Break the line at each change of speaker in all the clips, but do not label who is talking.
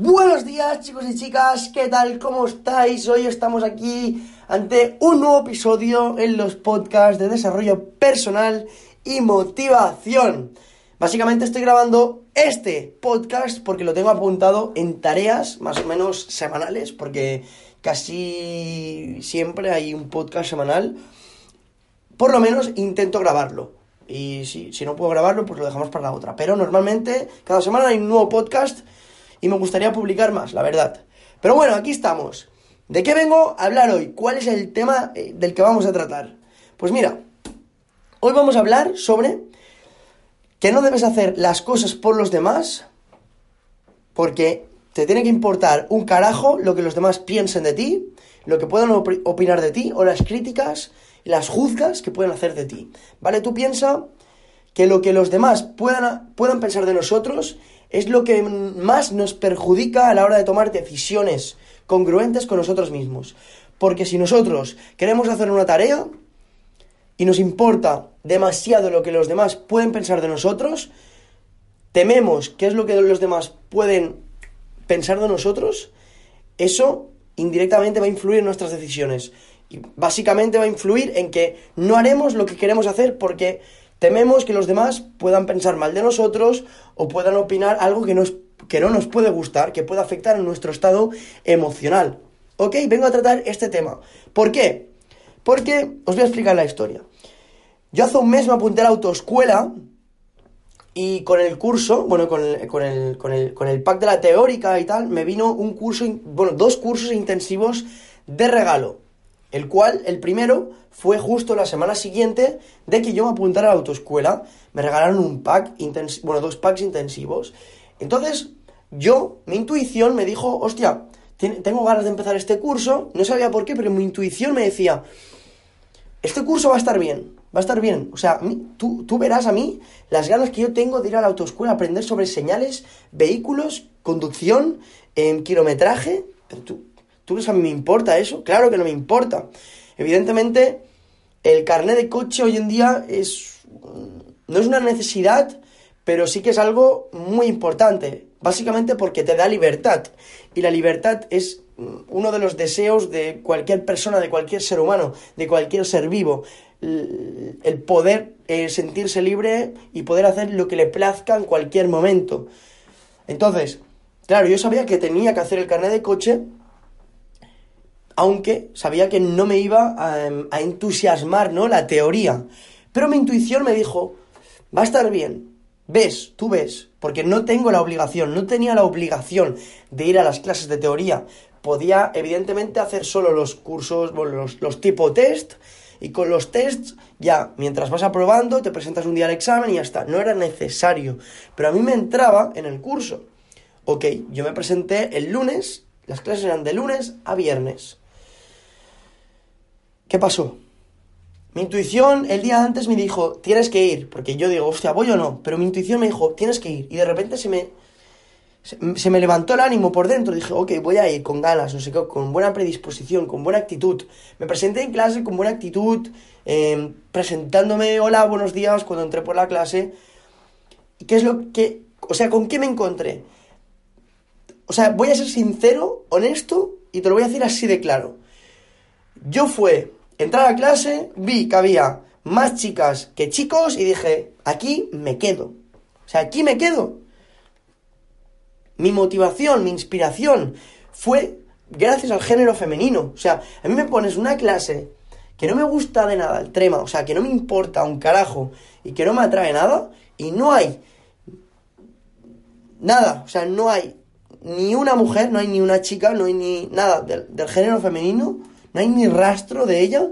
Buenos días chicos y chicas, ¿qué tal? ¿Cómo estáis? Hoy estamos aquí ante un nuevo episodio en los podcasts de desarrollo personal y motivación. Básicamente estoy grabando este podcast porque lo tengo apuntado en tareas más o menos semanales, porque casi siempre hay un podcast semanal. Por lo menos intento grabarlo. Y si, si no puedo grabarlo, pues lo dejamos para la otra. Pero normalmente cada semana hay un nuevo podcast y me gustaría publicar más, la verdad. Pero bueno, aquí estamos. ¿De qué vengo a hablar hoy? ¿Cuál es el tema eh, del que vamos a tratar? Pues mira, hoy vamos a hablar sobre que no debes hacer las cosas por los demás porque te tiene que importar un carajo lo que los demás piensen de ti, lo que puedan opinar de ti o las críticas, las juzgas que pueden hacer de ti. ¿Vale? Tú piensa que lo que los demás puedan, puedan pensar de nosotros es lo que más nos perjudica a la hora de tomar decisiones congruentes con nosotros mismos. Porque si nosotros queremos hacer una tarea y nos importa demasiado lo que los demás pueden pensar de nosotros, tememos qué es lo que los demás pueden pensar de nosotros, eso indirectamente va a influir en nuestras decisiones. Y básicamente va a influir en que no haremos lo que queremos hacer porque Tememos que los demás puedan pensar mal de nosotros o puedan opinar algo que, que no nos puede gustar, que pueda afectar a nuestro estado emocional. ¿Ok? Vengo a tratar este tema. ¿Por qué? Porque os voy a explicar la historia. Yo hace un mes me apunté a la autoescuela y con el curso, bueno, con el, con el, con el, con el pack de la teórica y tal, me vino un curso, bueno, dos cursos intensivos de regalo el cual, el primero, fue justo la semana siguiente de que yo me apuntara a la autoescuela. Me regalaron un pack, bueno, dos packs intensivos. Entonces, yo, mi intuición me dijo, hostia, tengo ganas de empezar este curso, no sabía por qué, pero mi intuición me decía, este curso va a estar bien, va a estar bien. O sea, tú, tú verás a mí las ganas que yo tengo de ir a la autoescuela, aprender sobre señales, vehículos, conducción, en kilometraje. ¿Tú crees a mí me importa eso? Claro que no me importa. Evidentemente, el carnet de coche hoy en día es. no es una necesidad, pero sí que es algo muy importante. Básicamente porque te da libertad. Y la libertad es uno de los deseos de cualquier persona, de cualquier ser humano, de cualquier ser vivo. El poder eh, sentirse libre y poder hacer lo que le plazca en cualquier momento. Entonces, claro, yo sabía que tenía que hacer el carnet de coche aunque sabía que no me iba a, entusiasmar, ¿no? La teoría. Pero mi intuición me dijo, va a estar bien, ves, tú ves, porque no tengo la obligación, no tenía la obligación de ir a las clases de teoría. Podía, evidentemente, hacer solo los cursos, los, los tipo test, y con los tests, ya, mientras vas aprobando, te presentas un día al examen y ya está. No era necesario. Pero a mí me entraba en el curso. Ok, yo me presenté el lunes, las clases eran de lunes a viernes. ¿Qué pasó? Mi intuición el día antes me dijo, tienes que ir, porque yo digo, hostia, voy o no, pero mi intuición me dijo, tienes que ir, y de repente se me, se, me levantó el ánimo por dentro, dije, ok, voy a ir con ganas, no sé qué, con buena predisposición, con buena actitud. Me presenté en clase con buena actitud, em, presentándome, hola, buenos días, cuando entré por la clase. ¿Qué es lo que, o sea, con qué me encontré? O sea, voy a ser sincero, honesto, y te lo voy a decir así de claro. Yo fue Entré a la clase, vi que había más chicas que chicos y dije, aquí me quedo. O sea, aquí me quedo. Mi motivación, mi inspiración fue gracias al género femenino. O sea, a mí me pones una clase que no me gusta de nada el trema, o sea, que no me importa un carajo y que no me atrae nada, y no hay nada, o sea, no hay ni una mujer, no hay ni una chica, no hay ni nada del, del género femenino no hay ni rastro de ella,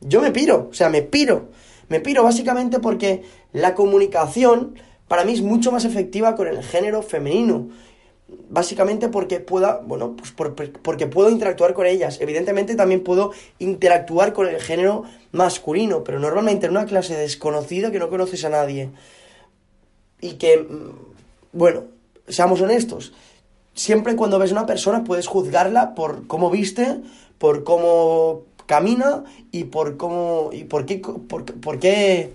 yo me piro, o sea, me piro. Me piro básicamente porque la comunicación para mí es mucho más efectiva con el género femenino. básicamente porque pueda, bueno, pues porque puedo interactuar con ellas. Evidentemente también puedo interactuar con el género masculino, pero normalmente en una clase desconocida que no conoces a nadie y que, mm, bueno, seamos honestos, siempre cuando ves a una persona puedes juzgarla por cómo viste, por cómo camina y por cómo y por qué por, por qué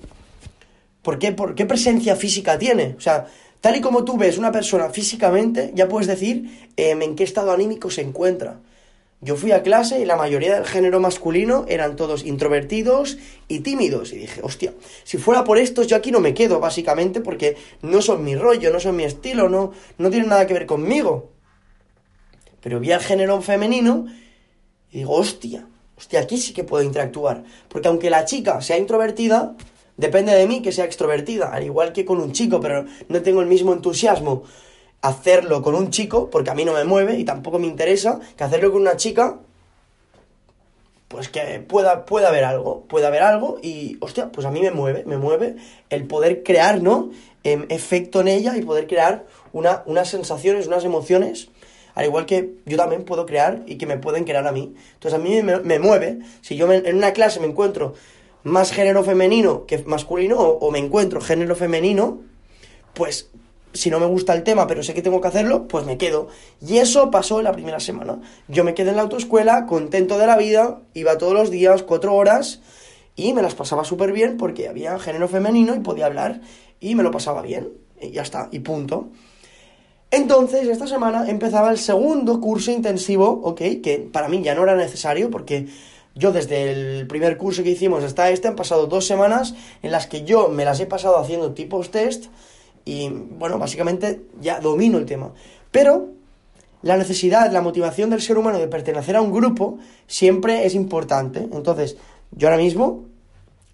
por qué por qué presencia física tiene, o sea, Tal y como tú ves una persona físicamente, ya puedes decir em, en qué estado anímico se encuentra. Yo fui a clase y la mayoría del género masculino eran todos introvertidos y tímidos. Y dije, hostia, si fuera por estos yo aquí no me quedo, básicamente, porque no son mi rollo, no son mi estilo, no, no tienen nada que ver conmigo. Pero vi al género femenino y digo, hostia, hostia, aquí sí que puedo interactuar. Porque aunque la chica sea introvertida, Depende de mí que sea extrovertida, al igual que con un chico, pero no tengo el mismo entusiasmo hacerlo con un chico, porque a mí no me mueve y tampoco me interesa, que hacerlo con una chica, pues que pueda, pueda haber algo, pueda haber algo y, hostia, pues a mí me mueve, me mueve el poder crear, ¿no? Em, efecto en ella y poder crear una, unas sensaciones, unas emociones, al igual que yo también puedo crear y que me pueden crear a mí. Entonces a mí me, mueve, si yo en una clase me encuentro más género femenino que masculino o, me encuentro género femenino, pues si no me gusta el tema, pero sé que tengo que hacerlo, pues me quedo. Y eso pasó en la primera semana. Yo me quedé en la autoescuela, contento de la vida, iba todos los días, cuatro horas, y me las pasaba súper bien porque había género femenino y podía hablar, y me lo pasaba bien, y ya está, y punto. Entonces, esta semana empezaba el segundo curso intensivo, ok, que para mí ya no era necesario porque yo desde el primer curso que hicimos hasta este han pasado dos semanas en las que yo me las he pasado haciendo tipos test y bueno, básicamente ya domino el tema. Pero la necesidad, la motivación del ser humano de pertenecer a un grupo siempre es importante. Entonces, yo ahora mismo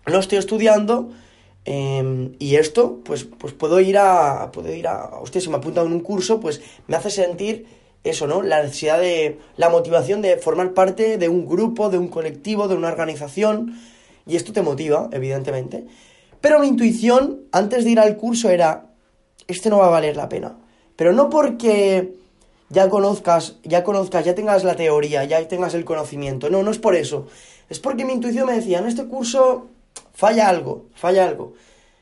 lo estoy estudiando em, y esto, pues, pues puedo ir a, puedo ir a, hostia, si me apunta en un curso, pues me hace sentir eso, ¿no? La necesidad de, la motivación de formar parte de un grupo, de un colectivo, de una organización, y esto te motiva, evidentemente. Pero mi intuición, antes de ir al curso, era, este no va a valer la pena. Pero no porque ya conozcas, ya conozcas, ya tengas la teoría, ya tengas el conocimiento, no, no es por eso. Es porque mi intuición me decía, en este curso falla algo, falla algo.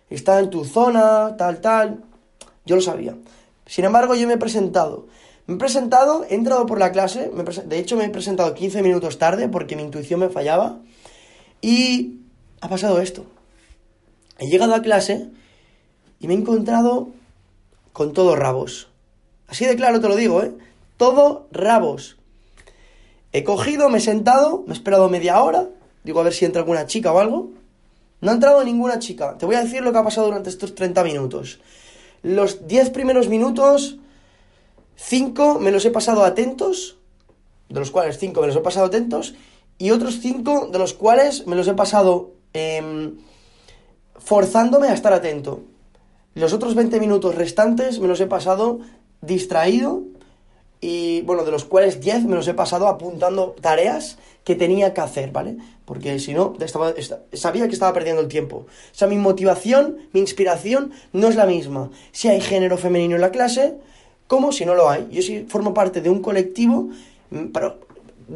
Está en tu zona, tal, tal. Yo lo sabía. Sin embargo, yo me he presentado me he presentado, he entrado por la clase, de hecho me he presentado 15 minutos tarde porque mi intuición me fallaba y ha pasado esto. He llegado a clase y me he encontrado con todos rabos. Así de claro te lo digo, ¿eh? Todo rabos. He cogido, me he sentado, me he esperado media hora, digo a ver si entra alguna chica o algo. No ha entrado ninguna chica. Te voy a decir lo que ha pasado durante estos 30 minutos. Los 10 primeros minutos Cinco me los he pasado atentos, de los cuales cinco me los he pasado atentos, y otros cinco de los cuales me los he pasado em, forzándome a estar atento. Los otros 20 minutos restantes me los he pasado distraído y bueno, de los cuales 10 me los he pasado apuntando tareas que tenía que hacer, ¿vale? Porque si no, estaba, sabía que estaba perdiendo el tiempo. O sea, mi motivación, mi inspiración no es la misma. Si hay género femenino en la clase, ¿Cómo si no lo hay? Yo sí formo parte de un colectivo, mm, pero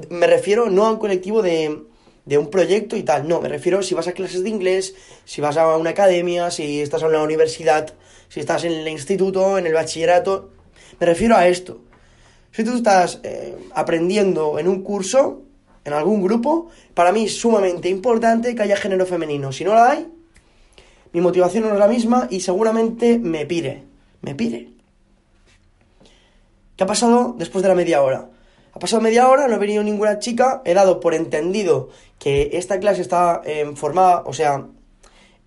me refiero no a un colectivo de, de un proyecto y tal, no, me refiero si vas a clases de inglés, si vas a una academia, si estás en una universidad, si estás en el instituto, en el bachillerato, me refiero a esto. Si tú estás eh, aprendiendo en un curso, en algún grupo, para mí es sumamente importante que haya género femenino. Si no lo hay, mi motivación no es la misma y seguramente me pire, me pire. ¿Qué ha pasado después de la media hora? Ha pasado media hora, no ha venido ninguna chica, he dado por entendido que esta clase estaba eh, formada, o sea,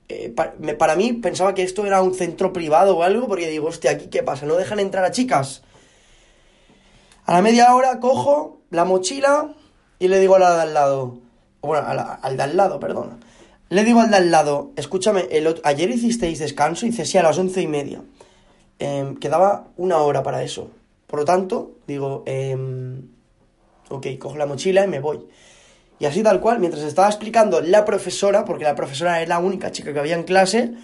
eh, para, mí pensaba que esto era un centro privado o algo, porque digo, hostia, ¿aquí qué pasa? ¿No dejan entrar a chicas? A la media hora cojo la mochila y le digo a la de al lado, bueno, al de al lado, perdona. Le digo al de al lado, escúchame, el, ayer hicisteis descanso, y hice sí a las once y media. Em, quedaba una hora para eso. Por lo tanto, digo, em, ok, cojo la mochila y me voy. Y así tal cual, mientras estaba explicando la profesora, porque la profesora era la única chica que había en clase,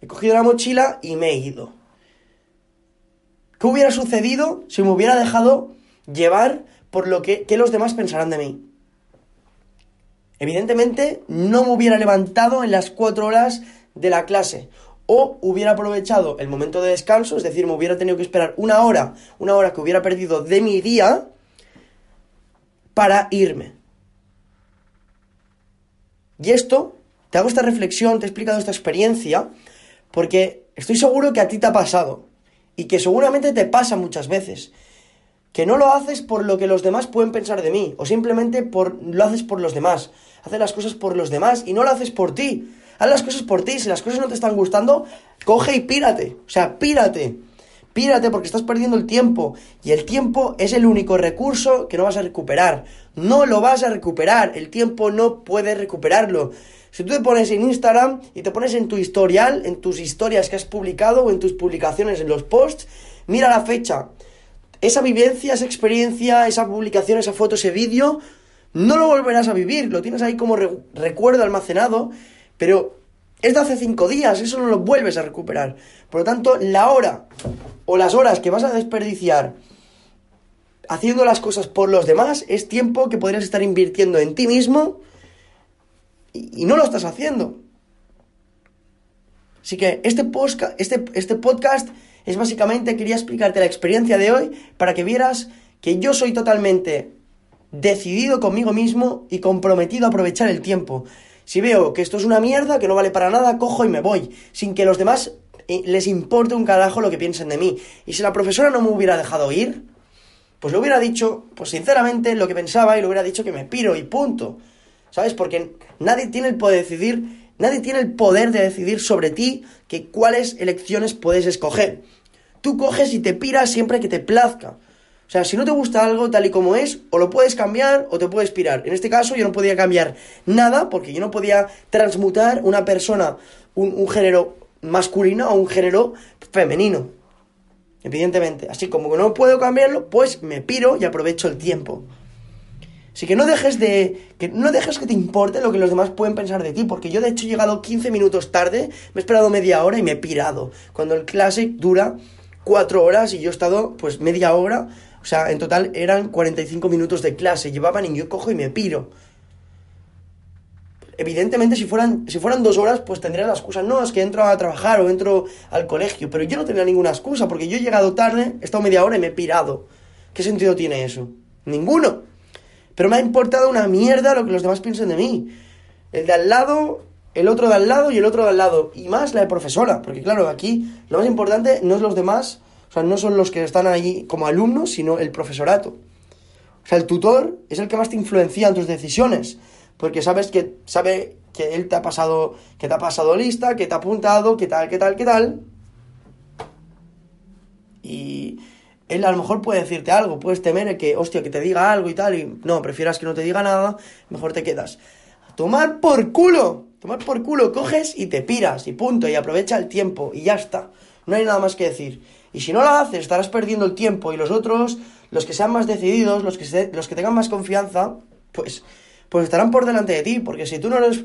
he cogido la mochila y me he ido. ¿Qué hubiera sucedido si me hubiera dejado llevar por lo que, que los demás pensarán de mí? Evidentemente, no me hubiera levantado en las cuatro horas de la clase. O hubiera aprovechado el momento de descanso, es decir, me hubiera tenido que esperar una hora, una hora que hubiera perdido de mi día para irme. Y esto, te hago esta reflexión, te he explicado esta experiencia, porque estoy seguro que a ti te ha pasado. Y que seguramente te pasa muchas veces. Que no lo haces por lo que los demás pueden pensar de mí. O simplemente por, lo haces por los demás. Haces las cosas por los demás y no lo haces por ti. Haz las cosas por ti. Si las cosas no te están gustando, coge y pírate. O sea, pírate. Pírate porque estás perdiendo el tiempo. Y el tiempo es el único recurso que no vas a recuperar. No lo vas a recuperar. El tiempo no puedes recuperarlo. Si tú te pones en Instagram y te pones en tu historial, en tus historias que has publicado o en tus publicaciones, en los posts, mira la fecha. Esa vivencia, esa experiencia, esa publicación, esa foto, ese vídeo, no lo volverás a vivir. Lo tienes ahí como recuerdo almacenado pero es de hace cinco días, eso no lo vuelves a recuperar. Por lo tanto, la hora o las horas que vas a desperdiciar haciendo las cosas por los demás es tiempo que podrías estar invirtiendo en ti mismo y, no lo estás haciendo. Así que este, este, este podcast es básicamente, quería explicarte la experiencia de hoy para que vieras que yo soy totalmente decidido conmigo mismo y comprometido a aprovechar el tiempo. Si veo que esto es una mierda, que no vale para nada, cojo y me voy, sin que los demás eh, les importe un carajo lo que piensen de mí. Y si la profesora no me hubiera dejado ir, pues le hubiera dicho, pues sinceramente, lo que pensaba y le hubiera dicho que me piro y punto. ¿Sabes? Porque nadie tiene el poder de decidir, nadie tiene el poder de decidir sobre ti que cuáles elecciones puedes escoger. Tú coges y te piras siempre que te plazca. O sea, si no te gusta algo tal y como es, o lo puedes cambiar o te puedes pirar. En este caso yo no podía cambiar nada porque yo no podía transmutar una persona, un, género masculino a un género femenino. Evidentemente. Así como que no puedo cambiarlo, pues me piro y aprovecho el tiempo. Así que no dejes de. que no dejes que te importe lo que los demás pueden pensar de ti. Porque yo de hecho he llegado 15 minutos tarde, me he esperado media hora y me he pirado. Cuando el Classic dura 4 horas y yo he estado pues media hora o sea, en total eran 45 minutos de clase, llevaban y yo cojo y me piro. Evidentemente, si fueran, si fueran dos horas, pues tendría la excusa. No, es que entro a trabajar o entro al colegio. Pero yo no tenía ninguna excusa, porque yo he llegado tarde, he estado media hora y me he pirado. ¿Qué sentido tiene eso? Ninguno. Pero me ha importado una mierda lo que los demás piensen de mí. El de al lado, el otro de al lado y el otro de al lado. Y más la de profesora. Porque claro, aquí lo más importante no es los demás, o sea, no son los que están allí como alumnos, sino el profesorato. O sea, el tutor es el que más te influencia en tus decisiones, porque sabes que sabe que él te ha pasado, que te ha pasado lista, que te ha apuntado, que tal, que tal, que tal. Y él a lo mejor puede decirte algo, puedes temer que, hostia, que te diga algo y tal, y no, prefieras que no te diga nada, mejor te quedas. tomar por culo, tomar por culo, coges y te piras, y punto, y aprovecha el tiempo, y ya está. No hay nada más que decir. Y si no lo haces, estarás perdiendo el tiempo y los otros, los que sean más decididos, los que, los que tengan más confianza, pues, pues estarán por delante de ti, porque si tú no eres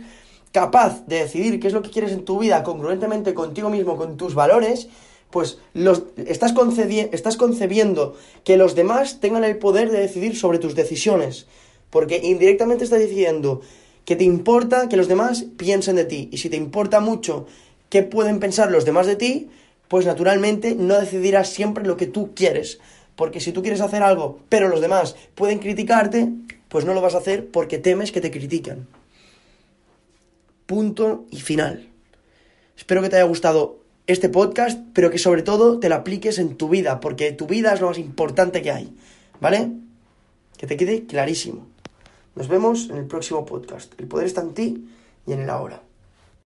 capaz de decidir qué es lo que quieres en tu vida congruentemente contigo mismo, con tus valores, pues los, estás, estás concebiendo que los demás tengan el poder de decidir sobre tus decisiones, porque indirectamente estás diciendo que te importa que los demás piensen de ti, y si te importa mucho qué pueden pensar los demás de ti, pues naturalmente no decidirás siempre lo que tú quieres. Porque si tú quieres hacer algo, pero los demás pueden criticarte, pues no lo vas a hacer porque temes que te critiquen. Punto y final. Espero que te haya gustado este podcast, pero que sobre todo te lo apliques en tu vida, porque tu vida es lo más importante que hay. ¿Vale? Que te quede clarísimo. Nos vemos en el próximo podcast. El poder está en ti y en el ahora.